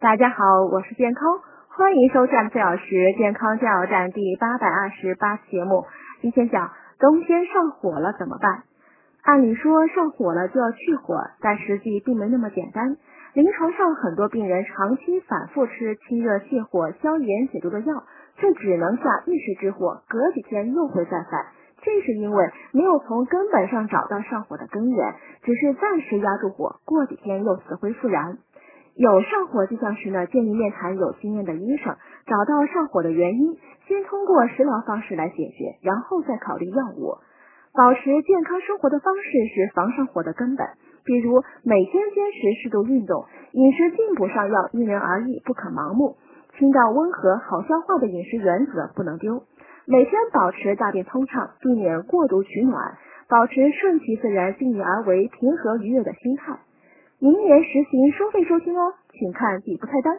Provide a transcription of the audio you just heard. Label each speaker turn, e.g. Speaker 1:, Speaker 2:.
Speaker 1: 大家好，我是健康，欢迎收看四小时健康加油站第八百二十八期节目。今天讲冬天上火了怎么办？按理说上火了就要去火，但实际并没那么简单。临床上很多病人长期反复吃清热泻火、消炎解毒的药，却只能下一时之火，隔几天又会再犯。这是因为没有从根本上找到上火的根源，只是暂时压住火，过几天又死灰复燃。有上火迹象时呢，建议面谈有经验的医生，找到上火的原因，先通过食疗方式来解决，然后再考虑药物。保持健康生活的方式是防上火的根本，比如每天坚持适度运动，饮食进补上药因人而异，不可盲目。清淡温和、好消化的饮食原则不能丢。每天保持大便通畅，避免过度取暖，保持顺其自然、尽力而为、平和愉悦的心态。明年实行收费收听哦，请看底部菜单。